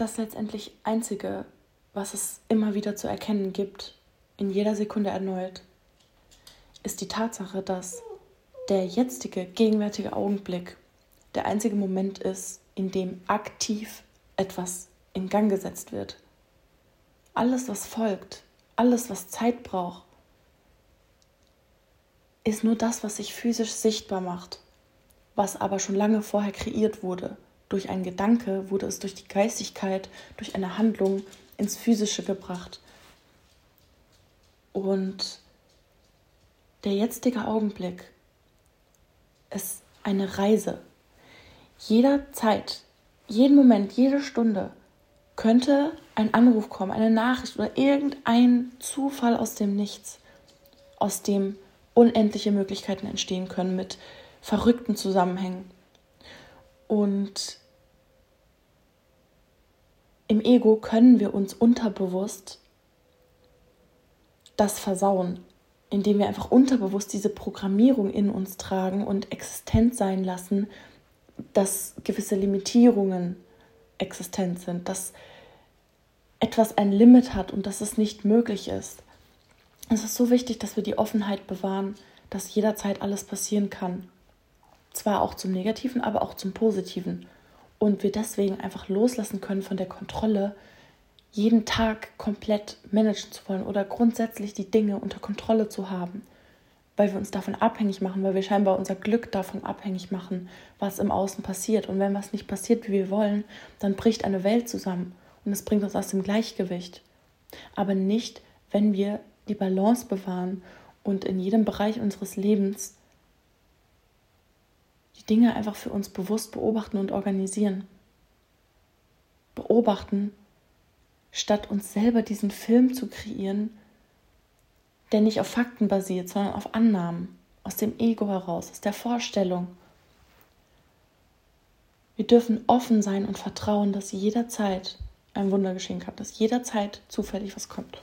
das letztendlich Einzige, was es immer wieder zu erkennen gibt, in jeder Sekunde erneut, ist die Tatsache, dass der jetzige, gegenwärtige Augenblick der einzige Moment ist, in dem aktiv etwas in Gang gesetzt wird. Alles, was folgt, alles, was Zeit braucht, ist nur das, was sich physisch sichtbar macht, was aber schon lange vorher kreiert wurde. Durch einen Gedanke wurde es durch die Geistigkeit, durch eine Handlung ins Physische gebracht. Und der jetzige Augenblick ist eine Reise. Jederzeit, jeden Moment, jede Stunde könnte ein Anruf kommen, eine Nachricht oder irgendein Zufall aus dem Nichts, aus dem unendliche Möglichkeiten entstehen können mit verrückten Zusammenhängen. Und im Ego können wir uns unterbewusst das versauen, indem wir einfach unterbewusst diese Programmierung in uns tragen und existent sein lassen, dass gewisse Limitierungen existent sind, dass etwas ein Limit hat und dass es nicht möglich ist. Es ist so wichtig, dass wir die Offenheit bewahren, dass jederzeit alles passieren kann. Zwar auch zum Negativen, aber auch zum Positiven. Und wir deswegen einfach loslassen können von der Kontrolle, jeden Tag komplett managen zu wollen oder grundsätzlich die Dinge unter Kontrolle zu haben, weil wir uns davon abhängig machen, weil wir scheinbar unser Glück davon abhängig machen, was im Außen passiert. Und wenn was nicht passiert, wie wir wollen, dann bricht eine Welt zusammen und es bringt uns aus dem Gleichgewicht. Aber nicht, wenn wir die Balance bewahren und in jedem Bereich unseres Lebens die Dinge einfach für uns bewusst beobachten und organisieren. Beobachten, statt uns selber diesen Film zu kreieren, der nicht auf Fakten basiert, sondern auf Annahmen, aus dem Ego heraus, aus der Vorstellung. Wir dürfen offen sein und vertrauen, dass jederzeit ein Wunder geschehen kann, dass jederzeit zufällig was kommt.